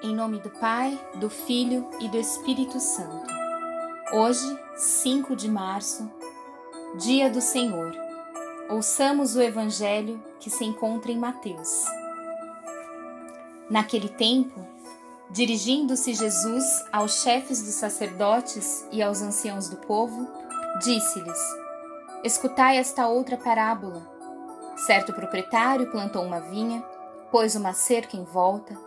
Em nome do Pai, do Filho e do Espírito Santo. Hoje, 5 de março, Dia do Senhor. Ouçamos o Evangelho que se encontra em Mateus. Naquele tempo, dirigindo-se Jesus aos chefes dos sacerdotes e aos anciãos do povo, disse-lhes: Escutai esta outra parábola. Certo proprietário plantou uma vinha, pôs uma cerca em volta,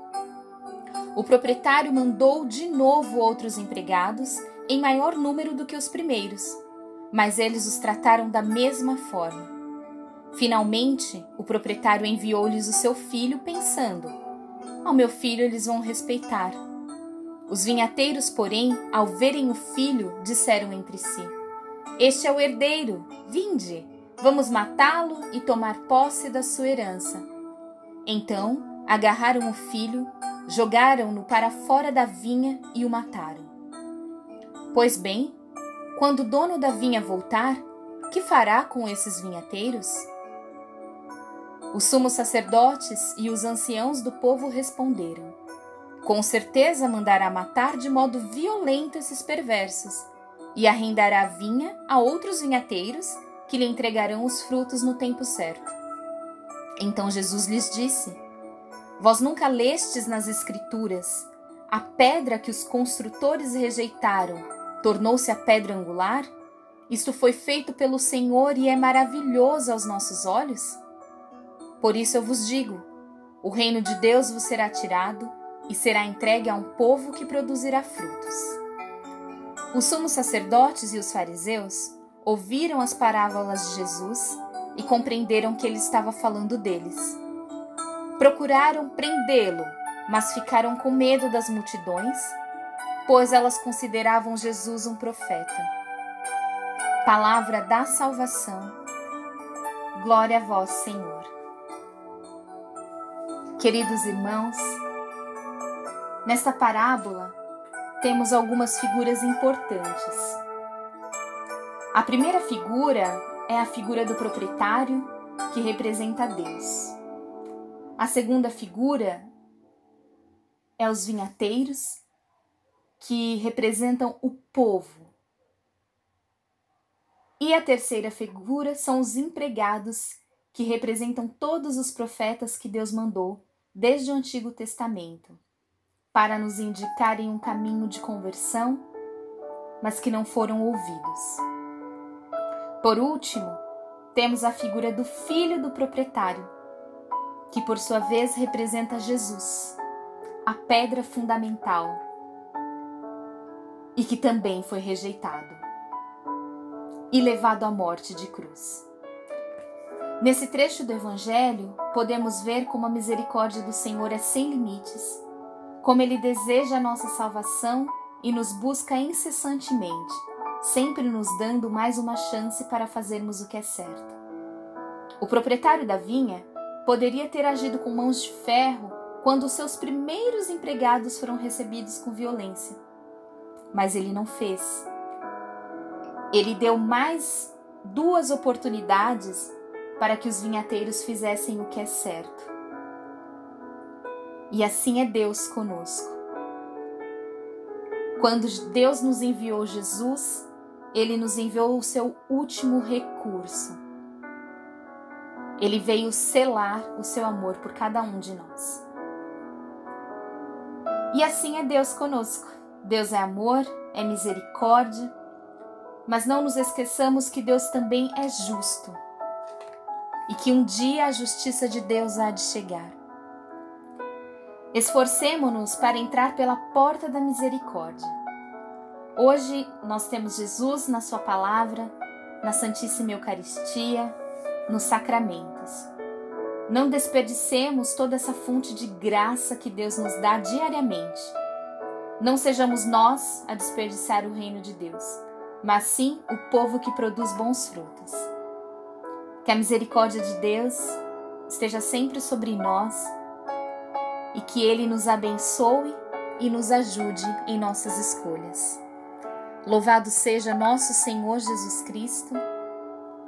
O proprietário mandou de novo outros empregados, em maior número do que os primeiros, mas eles os trataram da mesma forma. Finalmente, o proprietário enviou-lhes o seu filho, pensando: Ao meu filho eles vão respeitar. Os vinhateiros, porém, ao verem o filho, disseram entre si: Este é o herdeiro, vinde, vamos matá-lo e tomar posse da sua herança. Então, agarraram o filho, jogaram-no para fora da vinha e o mataram. Pois bem, quando o dono da vinha voltar, que fará com esses vinhateiros? Os sumos sacerdotes e os anciãos do povo responderam: Com certeza mandará matar de modo violento esses perversos, e arrendará a vinha a outros vinhateiros que lhe entregarão os frutos no tempo certo. Então Jesus lhes disse: Vós nunca lestes nas Escrituras a pedra que os construtores rejeitaram tornou-se a pedra angular? Isto foi feito pelo Senhor e é maravilhoso aos nossos olhos? Por isso eu vos digo: o reino de Deus vos será tirado e será entregue a um povo que produzirá frutos. Os sumos sacerdotes e os fariseus ouviram as parábolas de Jesus e compreenderam que ele estava falando deles. Procuraram prendê-lo, mas ficaram com medo das multidões, pois elas consideravam Jesus um profeta. Palavra da salvação. Glória a vós, Senhor. Queridos irmãos, nesta parábola temos algumas figuras importantes. A primeira figura é a figura do proprietário, que representa Deus. A segunda figura é os vinhateiros, que representam o povo. E a terceira figura são os empregados, que representam todos os profetas que Deus mandou desde o Antigo Testamento, para nos indicarem um caminho de conversão, mas que não foram ouvidos. Por último, temos a figura do filho do proprietário, que por sua vez representa Jesus, a pedra fundamental, e que também foi rejeitado e levado à morte de cruz. Nesse trecho do Evangelho, podemos ver como a misericórdia do Senhor é sem limites, como Ele deseja a nossa salvação e nos busca incessantemente, sempre nos dando mais uma chance para fazermos o que é certo. O proprietário da vinha poderia ter agido com mãos de ferro quando seus primeiros empregados foram recebidos com violência, mas ele não fez. Ele deu mais duas oportunidades para que os vinhateiros fizessem o que é certo. E assim é Deus conosco. Quando Deus nos enviou Jesus, ele nos enviou o seu último recurso. Ele veio selar o seu amor por cada um de nós. E assim é Deus conosco. Deus é amor, é misericórdia, mas não nos esqueçamos que Deus também é justo e que um dia a justiça de Deus há de chegar. Esforcemo-nos para entrar pela porta da misericórdia. Hoje nós temos Jesus na Sua palavra, na Santíssima Eucaristia, nos sacramentos. Não desperdicemos toda essa fonte de graça que Deus nos dá diariamente. Não sejamos nós a desperdiçar o reino de Deus, mas sim o povo que produz bons frutos. Que a misericórdia de Deus esteja sempre sobre nós e que Ele nos abençoe e nos ajude em nossas escolhas. Louvado seja nosso Senhor Jesus Cristo,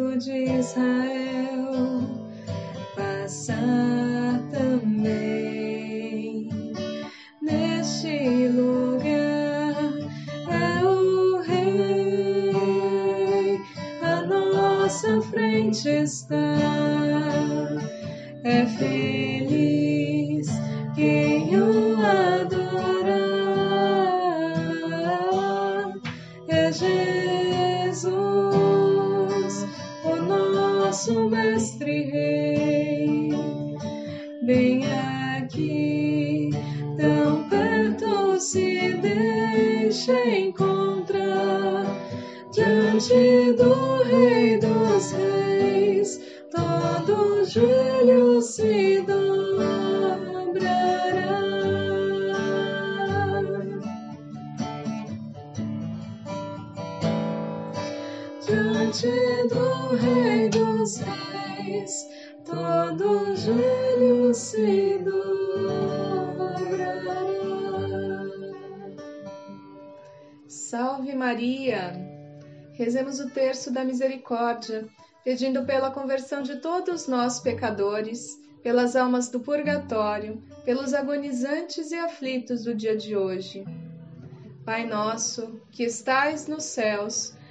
Santo de Israel, passar também. frente está. É feliz Diante do Rei dos Reis, todo joelho se dobrará. Salve Maria! Rezemos o terço da misericórdia, pedindo pela conversão de todos nós pecadores, pelas almas do purgatório, pelos agonizantes e aflitos do dia de hoje. Pai nosso, que estais nos céus,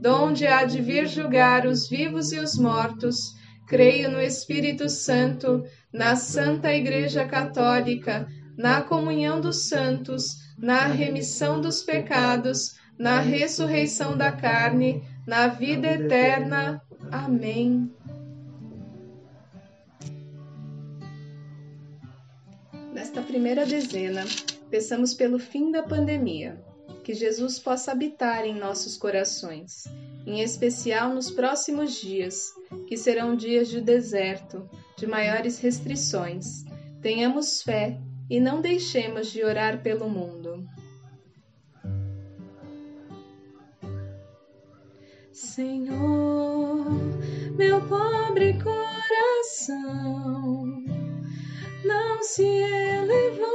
donde há de vir julgar os vivos e os mortos. Creio no Espírito Santo, na Santa Igreja Católica, na comunhão dos santos, na remissão dos pecados, na ressurreição da carne, na vida eterna. Amém. Nesta primeira dezena, peçamos pelo fim da pandemia, que Jesus possa habitar em nossos corações, em especial nos próximos dias, que serão dias de deserto, de maiores restrições. Tenhamos fé e não deixemos de orar pelo mundo. Senhor, meu pobre coração não se elevou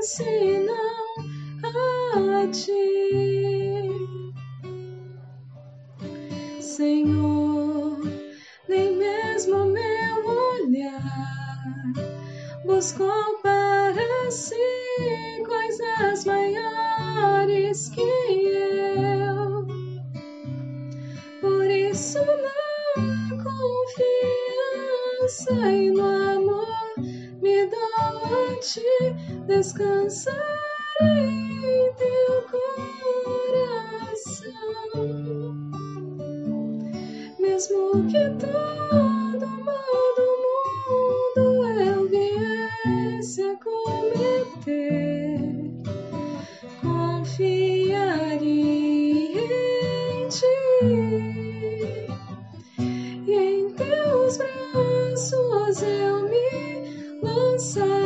senão inside.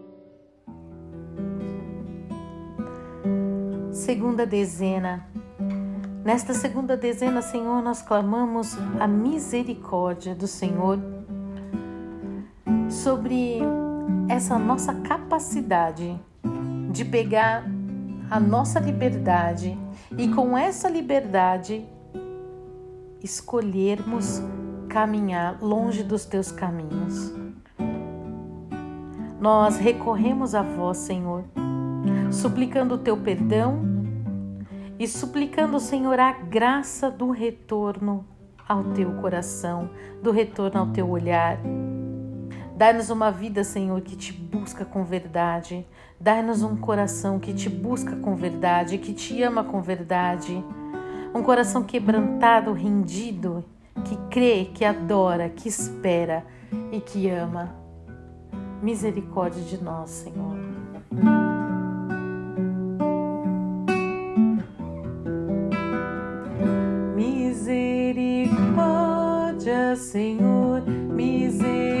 Segunda dezena. Nesta segunda dezena, Senhor, nós clamamos a misericórdia do Senhor sobre essa nossa capacidade de pegar a nossa liberdade e com essa liberdade escolhermos caminhar longe dos teus caminhos. Nós recorremos a vós, Senhor, suplicando o teu perdão e suplicando ao Senhor a graça do retorno ao teu coração, do retorno ao teu olhar. Dai-nos uma vida, Senhor, que te busca com verdade. Dai-nos um coração que te busca com verdade, que te ama com verdade. Um coração quebrantado, rendido, que crê, que adora, que espera e que ama. Misericórdia de nós, Senhor. Senhor, misericórdia.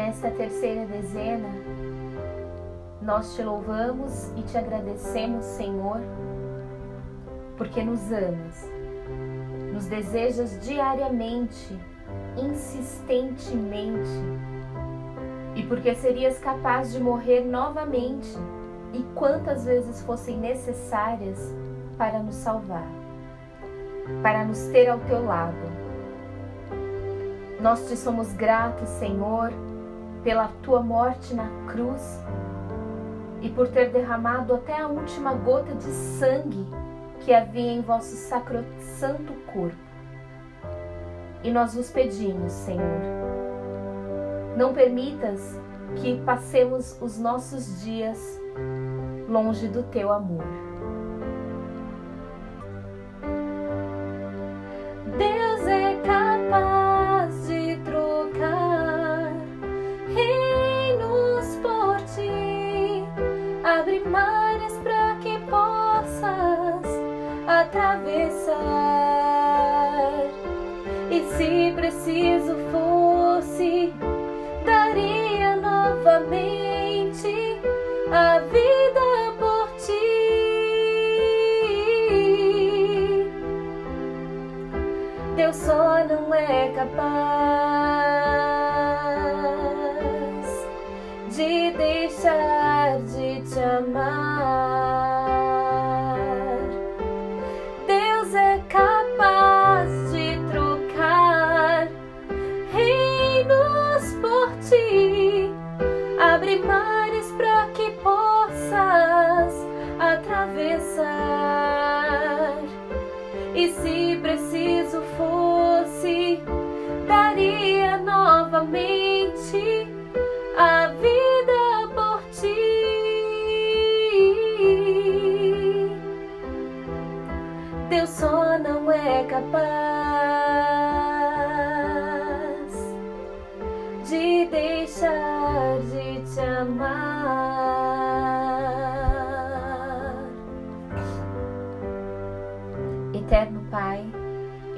Nesta terceira dezena, nós te louvamos e te agradecemos, Senhor, porque nos amas, nos desejas diariamente, insistentemente, e porque serias capaz de morrer novamente e quantas vezes fossem necessárias para nos salvar, para nos ter ao teu lado. Nós te somos gratos, Senhor, pela tua morte na cruz e por ter derramado até a última gota de sangue que havia em vosso sacrosanto corpo. E nós vos pedimos, Senhor, não permitas que passemos os nossos dias longe do teu amor. Não é capaz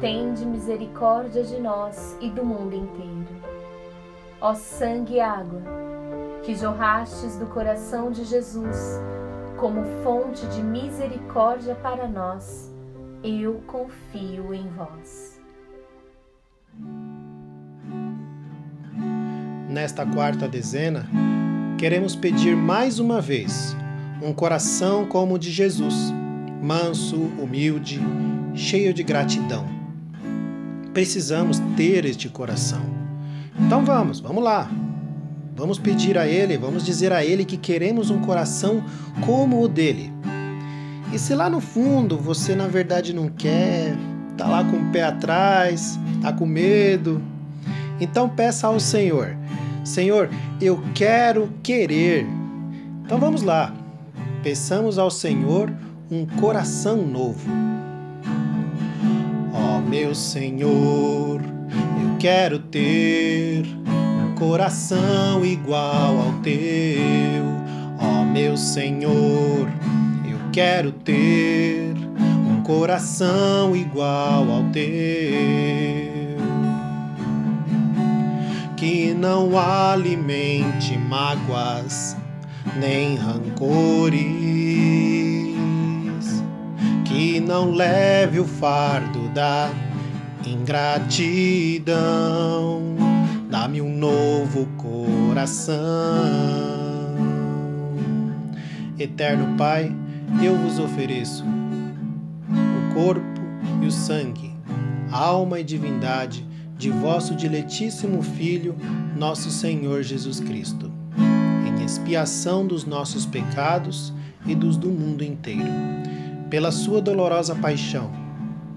tende misericórdia de nós e do mundo inteiro. Ó sangue e água, que jorrastes do coração de Jesus como fonte de misericórdia para nós, eu confio em vós. Nesta quarta dezena, queremos pedir mais uma vez um coração como o de Jesus, manso, humilde, cheio de gratidão. Precisamos ter este coração. Então vamos, vamos lá. Vamos pedir a Ele, vamos dizer a Ele que queremos um coração como o dele. E se lá no fundo você na verdade não quer, tá lá com o pé atrás, tá com medo, então peça ao Senhor: Senhor, eu quero querer. Então vamos lá. Peçamos ao Senhor um coração novo. Oh, meu Senhor, eu quero ter coração igual ao teu, ó meu Senhor. Eu quero ter um coração igual ao teu, que não alimente mágoas nem rancores, que não leve o fardo da ingratidão Dá-me um novo coração. Eterno Pai, eu vos ofereço o corpo e o sangue, alma e divindade de vosso diletíssimo Filho, nosso Senhor Jesus Cristo, em expiação dos nossos pecados e dos do mundo inteiro. Pela sua dolorosa paixão,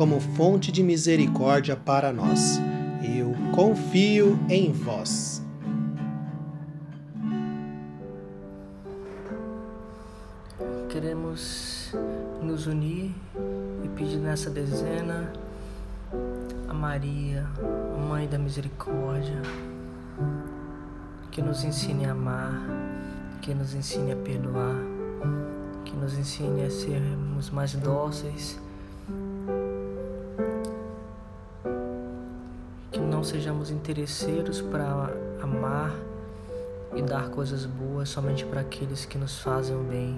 como fonte de misericórdia para nós eu confio em vós. Queremos nos unir e pedir nessa dezena a Maria, Mãe da Misericórdia, que nos ensine a amar, que nos ensine a perdoar, que nos ensine a sermos mais dóceis não sejamos interesseiros para amar e dar coisas boas somente para aqueles que nos fazem o bem.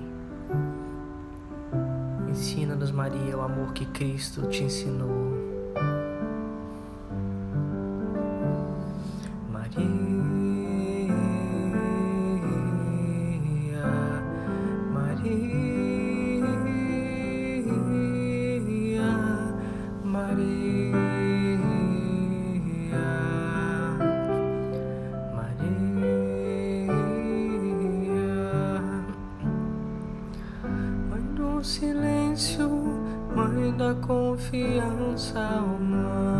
Ensina-nos, Maria, o amor que Cristo te ensinou. Oh.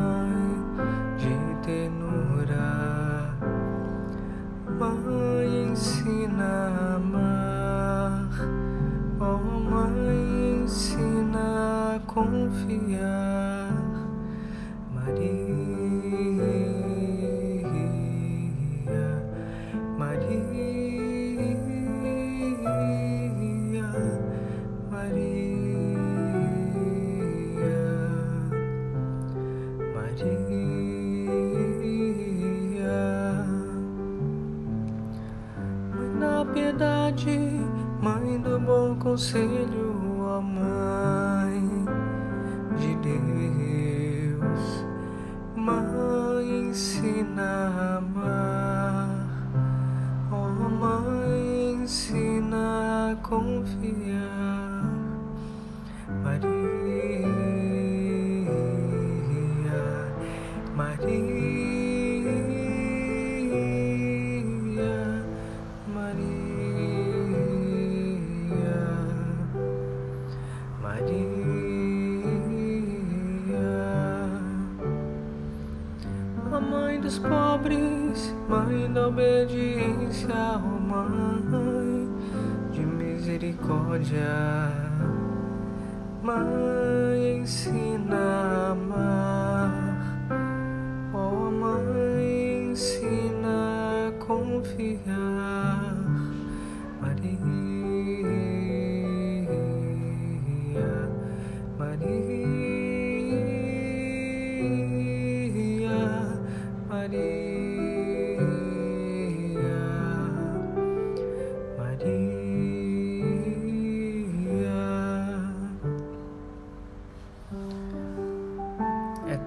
Da obediência, oh Mãe de misericórdia. Mãe,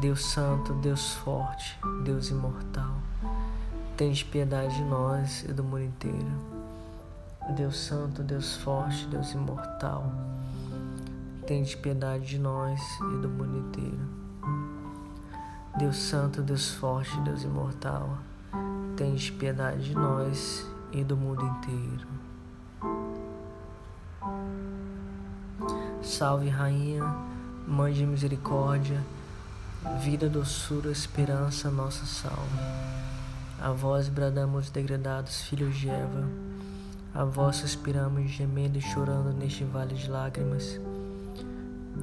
Deus Santo, Deus Forte, Deus Imortal, tens piedade de nós e do mundo inteiro. Deus Santo, Deus Forte, Deus Imortal, tens piedade de nós e do mundo inteiro. Deus Santo, Deus Forte, Deus Imortal, tens piedade de nós e do mundo inteiro. Salve, Rainha, Mãe de Misericórdia Vida, doçura, esperança, nossa salve. A vós bradamos, degradados filhos de Eva. A vós suspiramos, gemendo e chorando neste vale de lágrimas.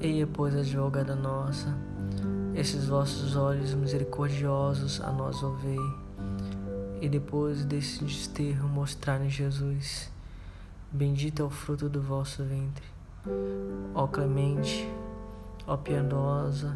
Eia, pois, advogada nossa, esses vossos olhos misericordiosos a nós ouvei, e depois desse desterro mostrar-nos Jesus. Bendito é o fruto do vosso ventre. Ó clemente, ó piedosa,